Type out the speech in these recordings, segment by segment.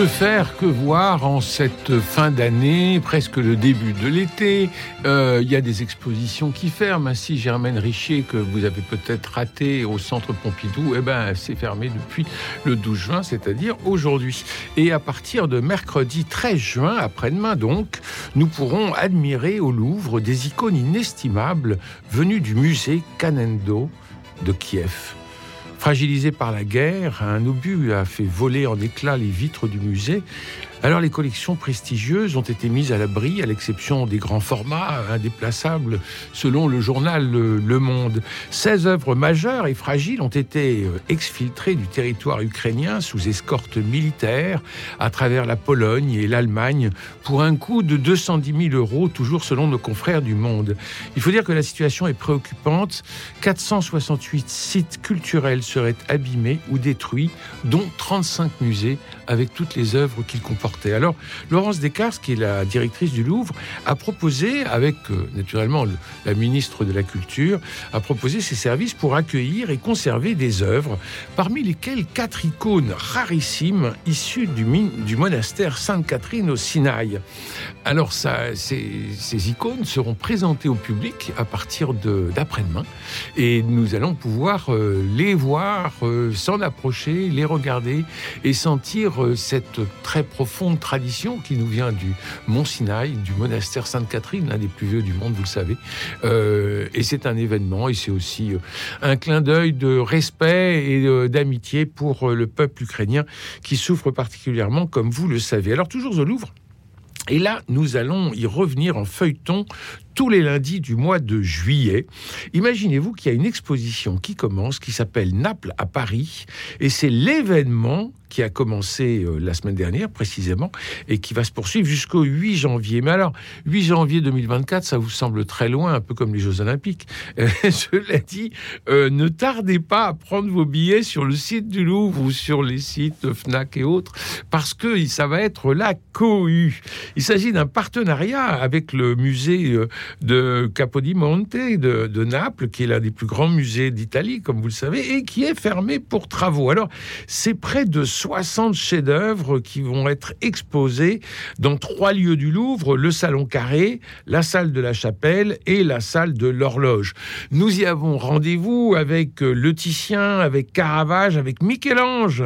Que faire, que voir en cette fin d'année, presque le début de l'été? Euh, Il y a des expositions qui ferment. Ainsi, Germaine Richer, que vous avez peut-être raté au Centre Pompidou, eh ben, c'est fermé depuis le 12 juin, c'est-à-dire aujourd'hui. Et à partir de mercredi 13 juin, après-demain donc, nous pourrons admirer au Louvre des icônes inestimables venues du musée Canendo de Kiev. Fragilisé par la guerre, un obus a fait voler en éclats les vitres du musée. Alors les collections prestigieuses ont été mises à l'abri, à l'exception des grands formats indéplaçables, selon le journal Le Monde. 16 œuvres majeures et fragiles ont été euh, exfiltrées du territoire ukrainien sous escorte militaire à travers la Pologne et l'Allemagne pour un coût de 210 000 euros, toujours selon nos confrères du Monde. Il faut dire que la situation est préoccupante. 468 sites culturels seraient abîmés ou détruits, dont 35 musées avec toutes les œuvres qu'ils comportent. Alors, Laurence Descartes, qui est la directrice du Louvre, a proposé, avec euh, naturellement la ministre de la Culture, a proposé ses services pour accueillir et conserver des œuvres, parmi lesquelles quatre icônes rarissimes issues du, monastère Sainte-Catherine au Sinaï. Alors, ces, icônes seront présentées au public à partir d'après-demain, et nous allons pouvoir euh, les voir, euh, s'en approcher, les regarder et sentir cette très profonde de tradition qui nous vient du Mont Sinaï, du monastère Sainte-Catherine, l'un des plus vieux du monde, vous le savez. Euh, et c'est un événement et c'est aussi euh, un clin d'œil de respect et euh, d'amitié pour le peuple ukrainien qui souffre particulièrement, comme vous le savez. Alors toujours au Louvre. Et là, nous allons y revenir en feuilleton tous les lundis du mois de juillet. Imaginez-vous qu'il y a une exposition qui commence, qui s'appelle Naples à Paris, et c'est l'événement qui a commencé euh, la semaine dernière précisément et qui va se poursuivre jusqu'au 8 janvier. Mais alors, 8 janvier 2024, ça vous semble très loin, un peu comme les Jeux Olympiques. Je l'ai dit, euh, ne tardez pas à prendre vos billets sur le site du Louvre ou sur les sites Fnac et autres, parce que ça va être la cohue. Il s'agit d'un partenariat avec le musée euh, de Capodimonte de, Naples, qui est l'un des plus grands musées d'Italie, comme vous le savez, et qui est fermé pour travaux. Alors, c'est près de 60 chefs-d'œuvre qui vont être exposés dans trois lieux du Louvre, le Salon Carré, la salle de la Chapelle et la salle de l'Horloge. Nous y avons rendez-vous avec euh, Le Titien, avec Caravage, avec Michel-Ange,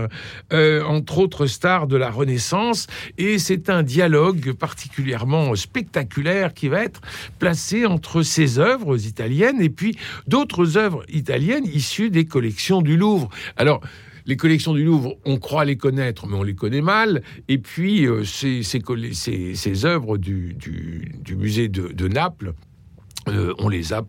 euh, entre autres stars de la Renaissance, et c'est un dialogue particulièrement spectaculaire qui va être placé entre ces œuvres italiennes et puis d'autres œuvres italiennes issues des collections du Louvre. Alors, les collections du Louvre, on croit les connaître, mais on les connaît mal. Et puis, euh, ces, ces, œuvres du, musée de, Naples, euh, on les a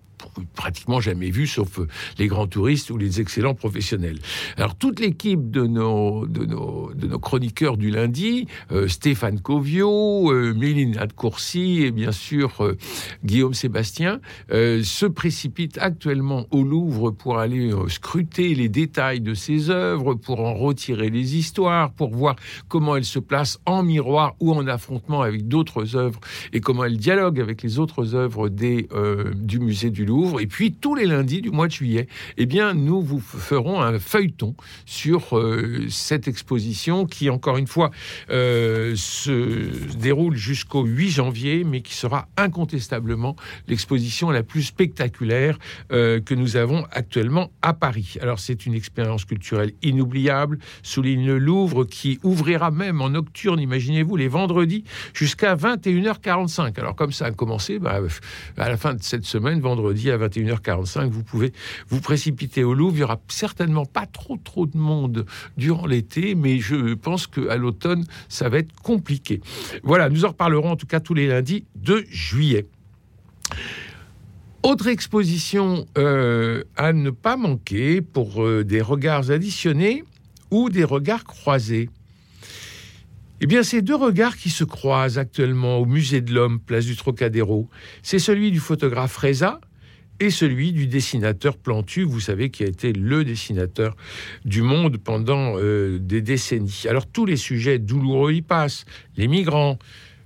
pratiquement jamais vu, sauf euh, les grands touristes ou les excellents professionnels. Alors toute l'équipe de nos, de, nos, chroniqueurs du lundi, euh, Stéphane Covio, euh, Méline Adcourcy et bien sûr euh, Guillaume Sébastien, se précipitent actuellement au Louvre pour aller scruter les détails de ces œuvres, pour en retirer les histoires, pour voir comment elles se placent en miroir ou en affrontement avec d'autres œuvres et comment elles dialoguent avec les autres œuvres du musée du Louvre. Et puis tous les lundis du mois de juillet, eh bien, nous vous ferons un feuilleton sur euh, cette exposition qui, encore une fois, euh, se déroule jusqu'au 8 janvier, mais qui sera incontestablement l'exposition la plus spectaculaire euh, que nous avons actuellement à Paris. Alors c'est une expérience culturelle inoubliable, souligne le Louvre, qui ouvrira même en nocturne, imaginez-vous, les vendredis jusqu'à 21h45. Alors comme ça a commencé, bah, à la fin de cette semaine, vendredi, à 21h45, vous pouvez vous précipiter au Louvre. Il n'y aura certainement pas trop trop de monde durant l'été, mais je pense qu'à l'automne, ça va être compliqué. Voilà, nous en reparlerons en tout cas tous les lundis de juillet. Autre exposition euh, à ne pas manquer pour euh, des regards additionnés ou des regards croisés. Eh bien, c'est deux regards qui se croisent actuellement au Musée de l'Homme, place du Trocadéro. C'est celui du photographe Reza et celui du dessinateur Plantu, vous savez, qui a été le dessinateur du monde pendant euh, des décennies. Alors tous les sujets douloureux y passent, les migrants,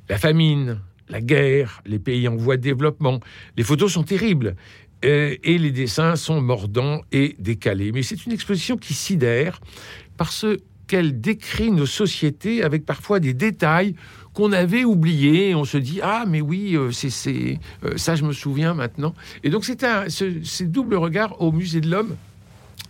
la famine, la guerre, les pays en voie de développement. Les photos sont terribles. Euh, et les dessins sont mordants et décalés. Mais c'est une exposition qui sidère parce qu'elle décrit nos sociétés avec parfois des détails qu'on avait oubliés. On se dit ah mais oui euh, c'est euh, ça je me souviens maintenant. Et donc c'est un ce, double regard au musée de l'homme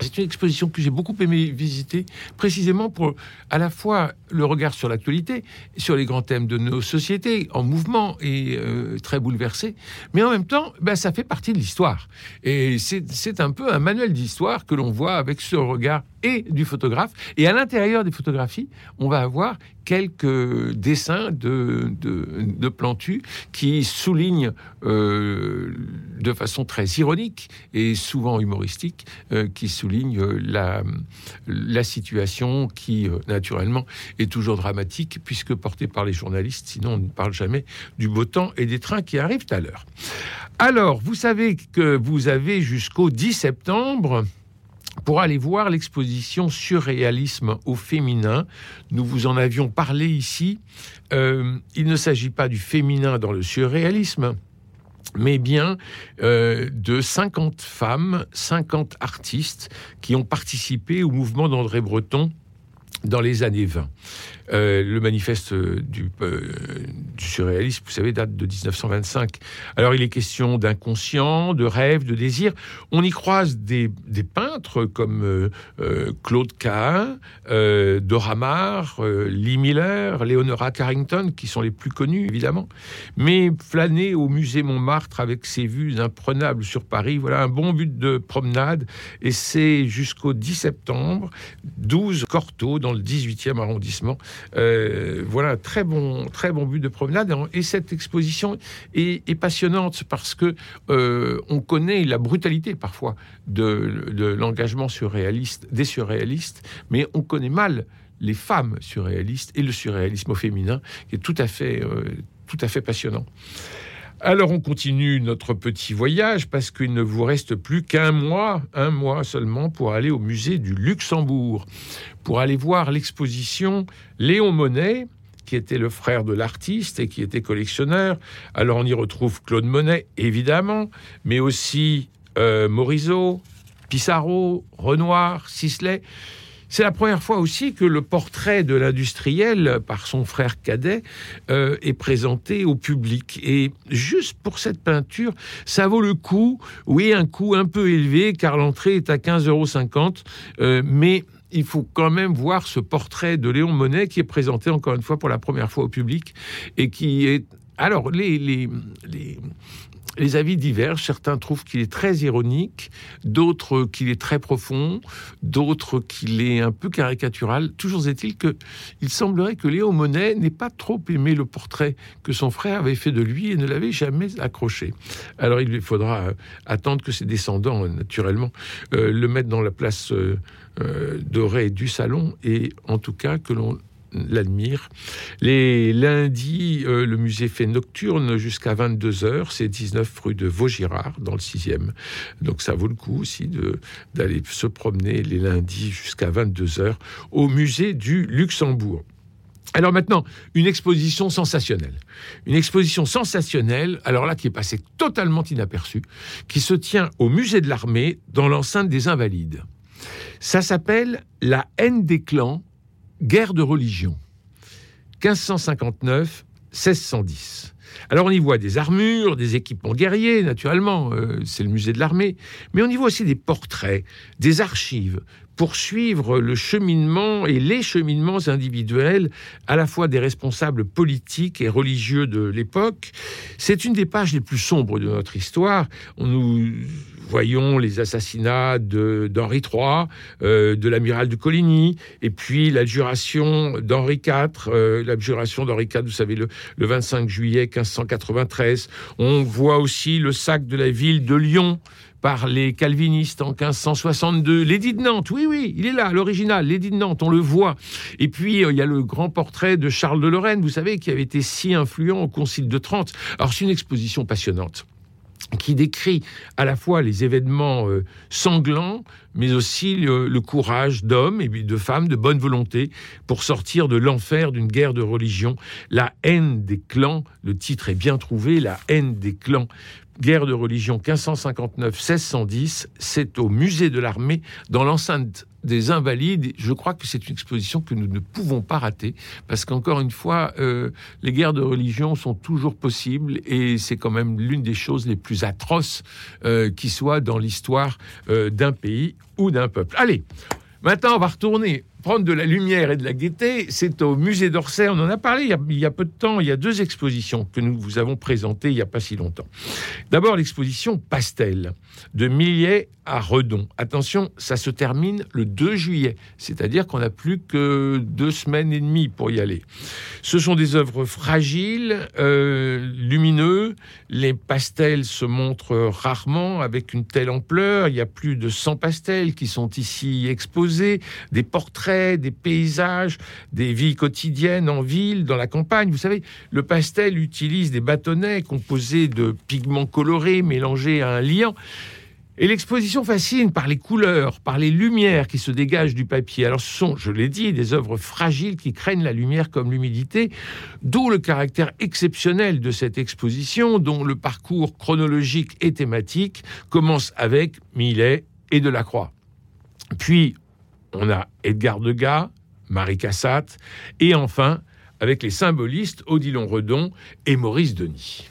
c'est une exposition que j'ai beaucoup aimé visiter, précisément pour à la fois le regard sur l'actualité, sur les grands thèmes de nos sociétés en mouvement et euh, très bouleversés, mais en même temps, ben, ça fait partie de l'histoire. Et c'est un peu un manuel d'histoire que l'on voit avec ce regard et du photographe. Et à l'intérieur des photographies, on va avoir quelques dessins de, de, Plantu qui soulignent euh, de façon très ironique et souvent humoristique, euh, qui soulignent la, la situation qui, euh, naturellement, est toujours dramatique puisque portée par les journalistes, sinon on ne parle jamais du beau temps et des trains qui arrivent à l'heure. Alors, vous savez que vous avez jusqu'au 10 septembre pour aller voir l'exposition Surréalisme au féminin. Nous vous en avions parlé ici. Euh, il ne s'agit pas du féminin dans le surréalisme, mais bien euh, de 50 femmes, 50 artistes qui ont participé au mouvement d'André Breton dans les années 20. Euh, le manifeste du, euh, du, surréalisme, vous savez, date de 1925. Alors il est question d'inconscient, de rêve, de désir. On y croise des, peintres comme euh, Claude Cahin, Dora Maar, Lee Miller, Leonora Carrington, qui sont les plus connus évidemment. Mais flâner au musée Montmartre avec ses vues imprenables sur Paris, voilà un bon but de promenade. Et c'est jusqu'au 10 septembre, 12 Cortot dans le 18e arrondissement. Euh, voilà, très bon, très bon but de promenade. Et cette exposition est, passionnante parce que euh, on connaît la brutalité parfois de, l'engagement surréaliste, des surréalistes, mais on connaît mal les femmes surréalistes et le surréalisme au féminin, qui est tout à fait, euh, tout à fait passionnant. Alors on continue notre petit voyage parce qu'il ne vous reste plus qu'un mois, un mois seulement pour aller au musée du Luxembourg, pour aller voir l'exposition Léon Monet, qui était le frère de l'artiste et qui était collectionneur. Alors on y retrouve Claude Monet, évidemment, mais aussi euh, Morisot, Pissarro, Renoir, Sisley. C'est la première fois aussi que le portrait de l'industriel par son frère cadet euh, est présenté au public. Et juste pour cette peinture, ça vaut le coup. Oui, un coût un peu élevé car l'entrée est à 15,50 euros. Euh, mais il faut quand même voir ce portrait de Léon Monet qui est présenté encore une fois pour la première fois au public et qui est alors, les, les, les avis divergent. Certains trouvent qu'il est très ironique, d'autres qu'il est très profond, d'autres qu'il est un peu caricatural. Toujours est-il que il semblerait que Léo Monet n'ait pas trop aimé le portrait que son frère avait fait de lui et ne l'avait jamais accroché. Alors il lui faudra euh, attendre que ses descendants, euh, naturellement, euh, le mettent dans la place dorée du salon et en tout cas que l'on l'admire. Les lundis, euh, le musée fait nocturne jusqu'à 22h. C'est 19 rue de Vaugirard, dans le 6e. Donc ça vaut le coup aussi d'aller se promener les lundis jusqu'à 22h au musée du Luxembourg. Alors maintenant, une exposition sensationnelle. Une exposition sensationnelle, alors là qui est passée totalement inaperçue, qui se tient au musée de l'armée dans l'enceinte des Invalides. Ça s'appelle La haine des clans Guerre de religion, 1559-1610. Alors on y voit des armures, des équipements guerriers, naturellement, euh, c'est le musée de l'armée, mais on y voit aussi des portraits, des archives, pour suivre le cheminement et les cheminements individuels à la fois des responsables politiques et religieux de l'époque. C'est une des pages les plus sombres de notre histoire. Voyons les assassinats d'Henri III, euh, de l'amiral de Coligny, et puis l'adjuration d'Henri IV, euh, l'abjuration d'Henri IV, vous savez, le, le 25 juillet 1593. On voit aussi le sac de la ville de Lyon par les calvinistes en 1562. L'édit de Nantes, oui, oui, il est là, l'original, l'édit de Nantes, on le voit. Et puis, euh, il y a le grand portrait de Charles de Lorraine, vous savez, qui avait été si influent au Concile de Trente. Alors, c'est une exposition passionnante. Qui décrit à la fois les événements euh, sanglants, mais aussi le, courage d'hommes et de femmes de bonne volonté pour sortir de l'enfer d'une guerre de religion. La haine des clans, le titre est bien trouvé, la haine des clans. Guerre de religion 1559-1610, c'est au musée de l'armée, dans l'enceinte des invalides, je crois que c'est une exposition que nous ne pouvons pas rater, parce qu'encore une fois, euh, les guerres de religion sont toujours possibles, et c'est quand même l'une des choses les plus atroces euh, qui soit dans l'histoire euh, d'un pays ou d'un peuple. Allez, maintenant on va retourner prendre de la lumière et de la gaieté, c'est au musée d'Orsay. On en a parlé il y a, peu de temps. Il y a deux expositions que nous vous avons présentées il n'y a pas si longtemps. D'abord, l'exposition Pastel de Millet à Redon. Attention, ça se termine le 2 juillet, c'est-à-dire qu'on n'a plus que deux semaines et demie pour y aller. Ce sont des œuvres fragiles, euh, lumineux. Les pastels se montrent rarement avec une telle ampleur. Il y a plus de 100 pastels qui sont ici exposés, des portraits des paysages, des vies quotidiennes en ville, dans la campagne. Vous savez, le pastel utilise des bâtonnets composés de pigments colorés mélangés à un liant. Et l'exposition fascine par les couleurs, par les lumières qui se dégagent du papier. Alors ce sont, je l'ai dit, des œuvres fragiles qui craignent la lumière comme l'humidité, d'où le caractère exceptionnel de cette exposition dont le parcours chronologique et thématique commence avec Millet et Delacroix. Puis on a Edgar Degas, Marie Cassatt, et enfin, avec les symbolistes Odilon Redon et Maurice Denis.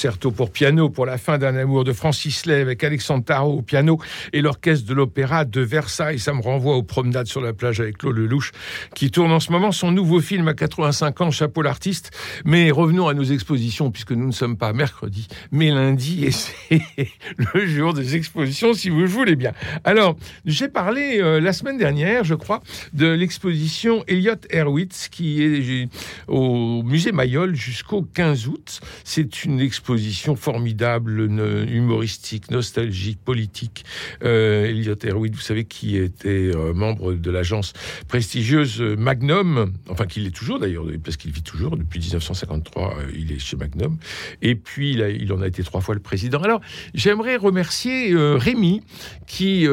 Concerto pour piano pour la fin d'un amour de Francis Lay avec Alexandre Tarot au piano et l'orchestre de l'opéra de Versailles. Ça me renvoie aux promenades sur la plage avec Claude Lelouch qui tourne en ce moment son nouveau film à 85 ans, Chapeau l'artiste. Mais revenons à nos expositions puisque nous ne sommes pas mercredi mais lundi et c'est le jour des expositions si vous le voulez bien. Alors, j'ai parlé euh, la semaine dernière, je crois, de l'exposition Elliot Erwitz qui est au musée Mayol jusqu'au 15 août. C'est une exposition formidable, humoristique, nostalgique, politique. Euh, Elliot Erwitt, vous savez, qui était euh, membre de l'agence prestigieuse Magnum, enfin qu'il est toujours d'ailleurs, parce qu'il vit toujours depuis 1953, euh, il est chez Magnum. Et puis il, il, en a été trois fois le président. Alors j'aimerais remercier euh, Rémi qui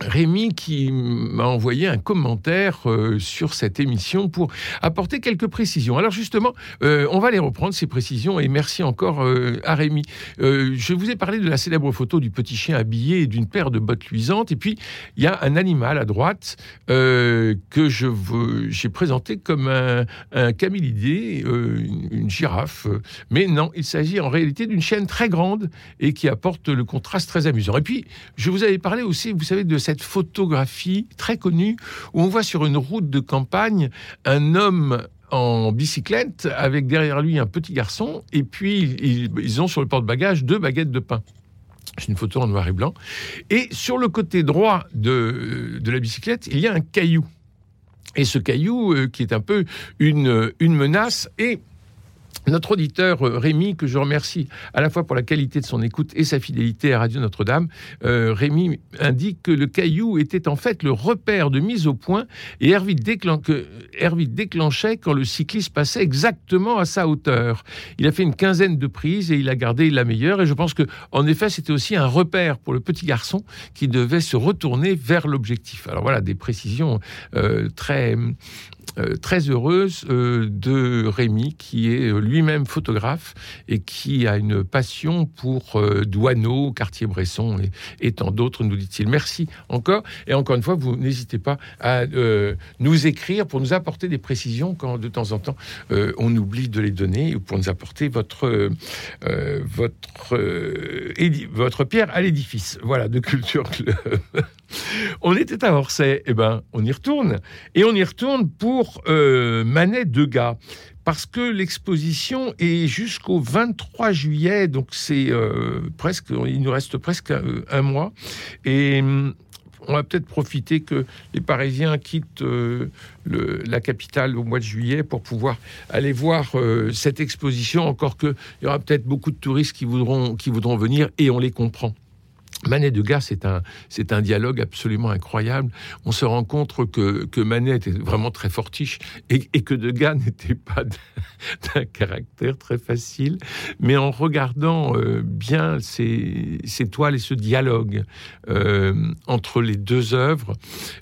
Rémi qui m'a envoyé un commentaire euh, sur cette émission pour apporter quelques précisions. Alors justement, euh, on va les reprendre, ces précisions, et merci encore euh, à Rémi. je vous ai parlé de la célèbre photo du petit chien habillé et d'une paire de bottes luisantes, et puis il y a un animal à droite que je j'ai présenté comme un, camélidé, une girafe, mais non, il s'agit en réalité d'une chienne très grande et qui apporte le contraste très amusant. Et puis, je vous avais parlé aussi, vous savez, de cette photographie très connue où on voit sur une route de campagne un homme en bicyclette avec derrière lui un petit garçon et puis ils, ont sur le porte-bagages deux baguettes de pain. C'est une photo en noir et blanc. Et sur le côté droit de, de la bicyclette, il y a un caillou. Et ce caillou, euh, qui est un peu une, une menace, et notre auditeur euh, Rémi, que je remercie à la fois pour la qualité de son écoute et sa fidélité à Radio Notre-Dame, euh, Rémi indique que le caillou était en fait le repère de mise au point et Hervite, déclenchait quand le cycliste passait exactement à sa hauteur. Il a fait une quinzaine de prises et il a gardé la meilleure. Et je pense que, en effet, c'était aussi un repère pour le petit garçon qui devait se retourner vers l'objectif. Alors voilà, des précisions euh, très euh, très heureuse euh, de Rémi, qui est lui-même photographe et qui a une passion pour Douaneau, Cartier-Bresson et, tant d'autres, nous dit-il. Merci encore. Et encore une fois, vous n'hésitez pas à nous écrire pour nous apporter des précisions quand de temps en temps on oublie de les donner ou pour nous apporter votre, votre, pierre à l'édifice. Voilà, de Culture Club. on était à Orsay, et eh ben, on y retourne. Et on y retourne pour euh, Manet Degas. Parce que l'exposition est jusqu'au 23 juillet, donc c'est euh, presque, il nous reste presque un, mois. Et hum, on va peut-être profiter que les Parisiens quittent euh, la capitale au mois de juillet pour pouvoir aller voir cette exposition, encore qu'il y aura peut-être beaucoup de touristes qui voudront, qui voudront venir, et on les comprend. Manet Degas, c'est un, c'est un dialogue absolument incroyable. On se rend compte que, que Manet était vraiment très fortiche et, que Degas n'était pas d'un caractère très facile. Mais en regardant euh, bien ces, ces, toiles et ce dialogue euh, entre les deux œuvres,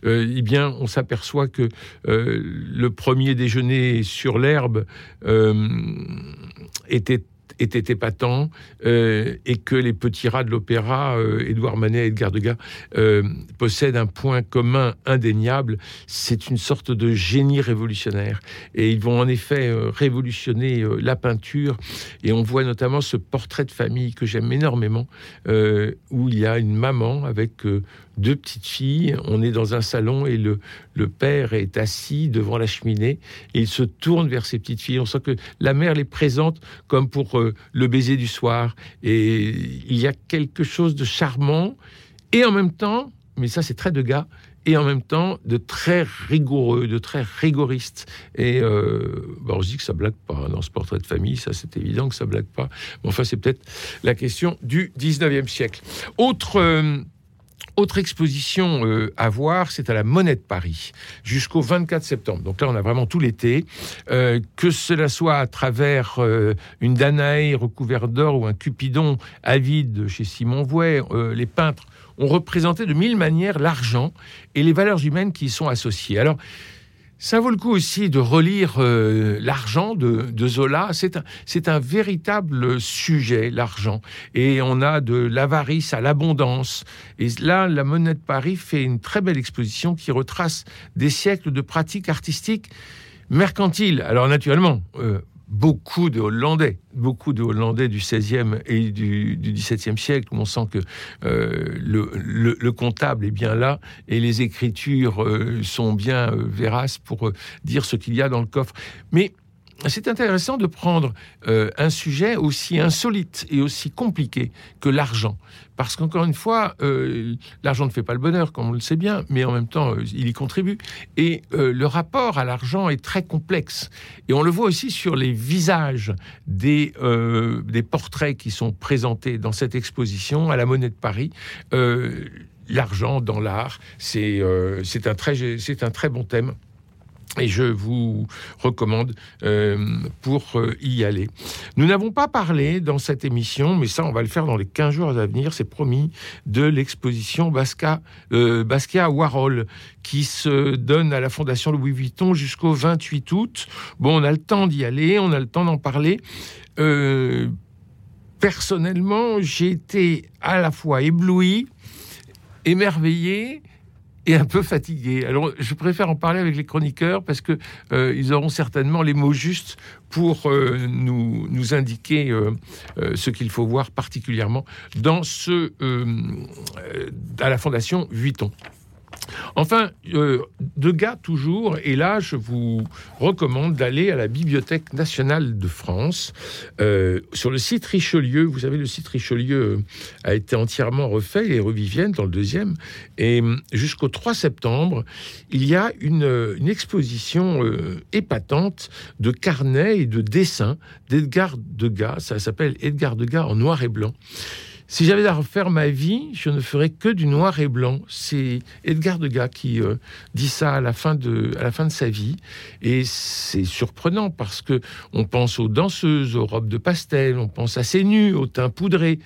euh, eh bien, on s'aperçoit que le premier déjeuner sur l'herbe était était épatant euh, et que les petits rats de l'opéra, euh, Édouard Manet et Edgar Degas, euh, possèdent un point commun indéniable, c'est une sorte de génie révolutionnaire. Et ils vont en effet révolutionner la peinture. Et on voit notamment ce portrait de famille que j'aime énormément, où il y a une maman avec deux petites filles. On est dans un salon et le, le père est assis devant la cheminée et il se tourne vers ses petites filles. On sent que la mère les présente comme pour le baiser du soir. Et il y a quelque chose de charmant et en même temps, mais ça c'est très de gars, et en même temps de très rigoureux, de très rigoriste. Et euh, bah, on se dit que ça blague pas dans ce portrait de famille, ça c'est évident que ça blague pas. Mais enfin, c'est peut-être la question du 19e siècle. Autre euh, autre exposition euh, à voir, c'est à la Monnaie de Paris jusqu'au 24 septembre. Donc là, on a vraiment tout l'été. Euh, que cela soit à travers euh, une Danae recouverte d'or ou un Cupidon avide chez Simon Vouet, les peintres ont représenté de mille manières l'argent et les valeurs humaines qui y sont associées. Alors, ça vaut le coup aussi de relire euh, L'argent de, Zola. C'est un, véritable sujet, l'argent. Et on a de l'avarice à l'abondance. Et là, la Monnaie de Paris fait une très belle exposition qui retrace des siècles de pratiques artistiques mercantiles. Alors naturellement, euh, beaucoup de Hollandais, beaucoup de Hollandais du 16e et du, du 17e siècle, où on sent que euh, le, comptable est bien là et les écritures euh, sont bien euh, véraces pour dire ce qu'il y a dans le coffre. Mais c'est intéressant de prendre euh, un sujet aussi insolite et aussi compliqué que l'argent. Parce qu'encore une fois, euh, l'argent ne fait pas le bonheur, comme on le sait bien, mais en même temps, euh, il y contribue. Et le rapport à l'argent est très complexe. Et on le voit aussi sur les visages des, des portraits qui sont présentés dans cette exposition à la Monnaie de Paris l'argent dans l'art, c'est un, un très bon thème et je vous recommande euh, pour euh, y aller. Nous n'avons pas parlé dans cette émission, mais ça, on va le faire dans les 15 jours à venir, c'est promis, de l'exposition euh, Basquiat Warhol, qui se donne à la Fondation Louis Vuitton jusqu'au 28 août. Bon, on a le temps d'y aller, on a le temps d'en parler. personnellement, j'ai été à la fois ébloui, émerveillé, et un peu fatigué. Alors, je préfère en parler avec les chroniqueurs parce que euh, ils auront certainement les mots justes pour euh, nous, nous indiquer euh, ce qu'il faut voir particulièrement dans ce à la Fondation Vuitton. Enfin, euh, Degas toujours, et là je vous recommande d'aller à la Bibliothèque nationale de France, euh, sur le site Richelieu. Vous savez, le site Richelieu euh, a été entièrement refait, les rues dans le deuxième, et jusqu'au 3 septembre, il y a une exposition épatante de carnets et de dessins d'Edgar Degas. Ça s'appelle Edgar Degas en noir et blanc. Si j'avais à refaire ma vie, je ne ferais que du noir et blanc. C'est Edgar Degas qui euh, dit ça à la fin de, sa vie. Et c'est surprenant parce que on pense aux danseuses, aux robes de pastel, on pense à ses nus, au teint poudré.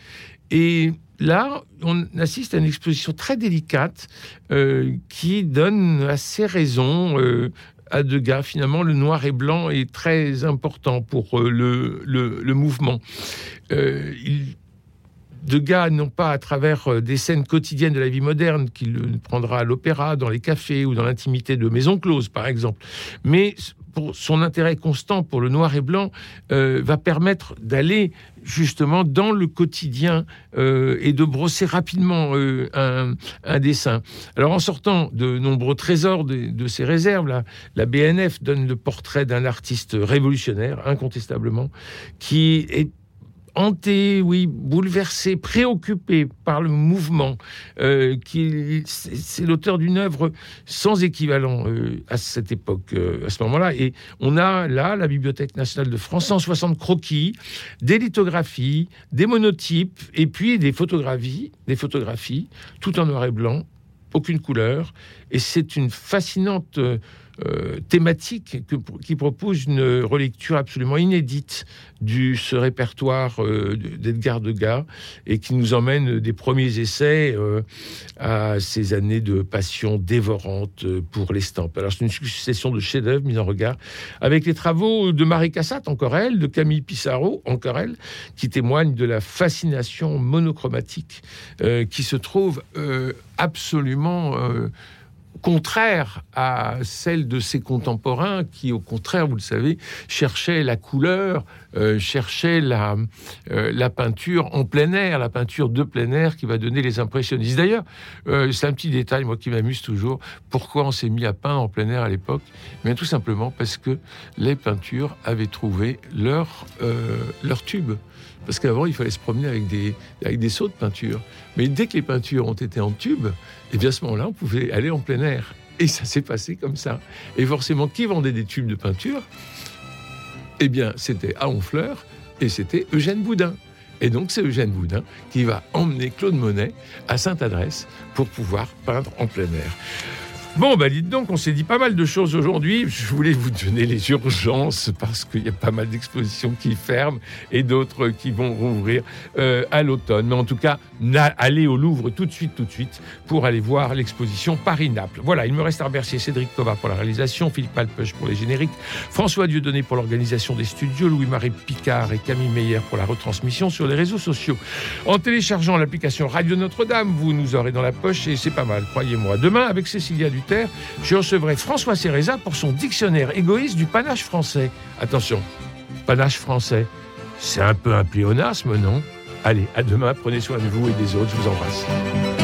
Et là, on assiste à une exposition très délicate euh, qui donne assez raison euh, à Degas. Finalement, le noir et blanc est très important pour le, mouvement. Degas, non pas à travers euh, des scènes quotidiennes de la vie moderne qu'il prendra à l'opéra, dans les cafés ou dans l'intimité de maisons closes, par exemple, mais pour son intérêt constant pour le noir et blanc euh, va permettre d'aller justement dans le quotidien euh, et de brosser rapidement un, dessin. Alors en sortant de nombreux trésors de, de ces réserves, la BNF donne le portrait d'un artiste révolutionnaire, incontestablement, qui est hanté, oui, bouleversé, préoccupé par le mouvement, euh, qui c'est l'auteur d'une œuvre sans équivalent euh, à cette époque, euh, à ce moment-là. Et on a là la Bibliothèque nationale de France, 160 croquis, des lithographies, des monotypes, et puis des photographies, des photographies, tout en noir et blanc, aucune couleur. Et c'est une fascinante euh, thématique qui propose une relecture absolument inédite de ce répertoire euh, d'Edgar Degas et qui nous emmène des premiers essais euh, à ces années de passion dévorante pour l'estampe. Alors c'est une succession de chefs-d'œuvre mis en regard avec les travaux de Marie Cassatt, encore elle, de Camille Pissarro, encore elle, qui témoignent de la fascination monochromatique qui se trouve absolument contraire à celle de ses contemporains qui, au contraire, vous le savez, cherchaient la couleur, euh, cherchaient la, euh, la peinture en plein air, la peinture de plein air qui va donner les impressionnistes. D'ailleurs, euh, c'est un petit détail, moi, qui m'amuse toujours. Pourquoi on s'est mis à peindre en plein air à l'époque? Mais tout simplement parce que les peintures avaient trouvé leur, leur tube. Parce qu'avant, il fallait se promener avec des, avec des seaux de peinture. Mais dès que les peintures ont été en tube, et eh bien à ce moment-là, on pouvait aller en plein air. Et ça s'est passé comme ça. Et forcément, qui vendait des tubes de peinture? Eh bien, c'était à Honfleur et c'était Eugène Boudin. Et donc, c'est Eugène Boudin qui va emmener Claude Monet à Sainte-Adresse pour pouvoir peindre en plein air. Bon, bah dites donc, on s'est dit pas mal de choses aujourd'hui. Je voulais vous donner les urgences parce qu'il y a pas mal d'expositions qui ferment et d'autres qui vont rouvrir euh, à l'automne. Mais en tout cas, allez au Louvre tout de suite, tout de suite, pour aller voir l'exposition Paris-Naples. Voilà, il me reste à remercier Cédric Tova pour la réalisation, Philippe Alpeuch pour les génériques, François Dieudonné pour l'organisation des studios, Louis-Marie Picard et Camille Meyer pour la retransmission sur les réseaux sociaux. En téléchargeant l'application Radio Notre-Dame, vous nous aurez dans la poche et c'est pas mal, croyez-moi. Demain, avec Cécilia du je recevrai François Céréza pour son dictionnaire égoïste du panache français. Attention, panache français. C'est un peu un pléonasme, non? Allez, à demain, prenez soin de vous et des autres, je vous embrasse.